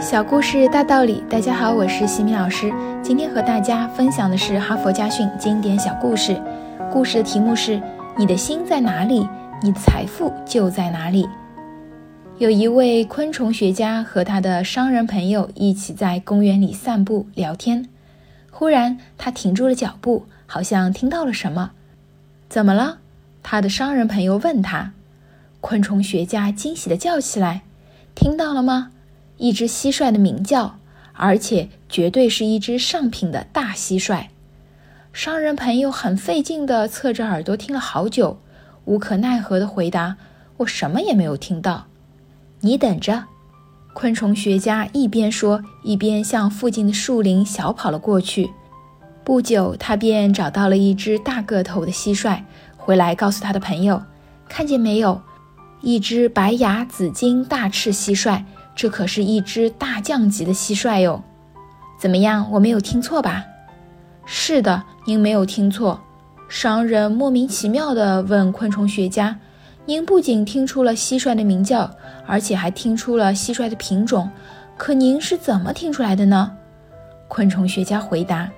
小故事大道理，大家好，我是西米老师。今天和大家分享的是哈佛家训经典小故事。故事的题目是：你的心在哪里，你的财富就在哪里。有一位昆虫学家和他的商人朋友一起在公园里散步聊天。忽然，他停住了脚步，好像听到了什么。怎么了？他的商人朋友问他。昆虫学家惊喜地叫起来：“听到了吗？”一只蟋蟀的鸣叫，而且绝对是一只上品的大蟋蟀。商人朋友很费劲地侧着耳朵听了好久，无可奈何地回答：“我什么也没有听到。”你等着。昆虫学家一边说，一边向附近的树林小跑了过去。不久，他便找到了一只大个头的蟋蟀，回来告诉他的朋友：“看见没有，一只白牙紫金大翅蟋蟀。”这可是一只大将级的蟋蟀哟，怎么样？我没有听错吧？是的，您没有听错。商人莫名其妙地问昆虫学家：“您不仅听出了蟋蟀的鸣叫，而且还听出了蟋蟀的品种，可您是怎么听出来的呢？”昆虫学家回答：“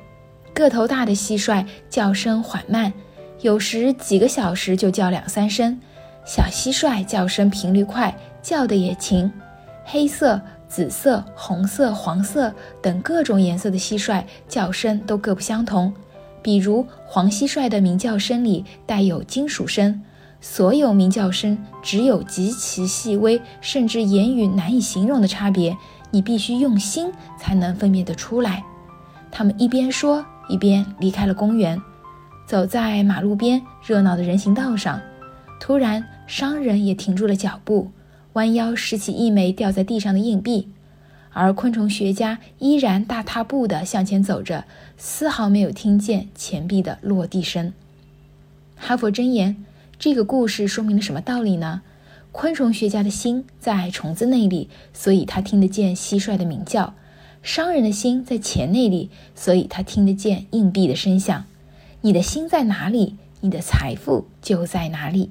个头大的蟋蟀叫声缓慢，有时几个小时就叫两三声；小蟋蟀叫声频率快，叫的也勤。”黑色、紫色、红色、黄色等各种颜色的蟋蟀叫声都各不相同。比如黄蟋蟀的鸣叫声里带有金属声，所有鸣叫声只有极其细微，甚至言语难以形容的差别，你必须用心才能分辨得出来。他们一边说，一边离开了公园，走在马路边热闹的人行道上。突然，商人也停住了脚步。弯腰拾起一枚掉在地上的硬币，而昆虫学家依然大踏步地向前走着，丝毫没有听见钱币的落地声。哈佛箴言：这个故事说明了什么道理呢？昆虫学家的心在虫子那里，所以他听得见蟋蟀的鸣叫；商人的心在钱那里，所以他听得见硬币的声响。你的心在哪里，你的财富就在哪里。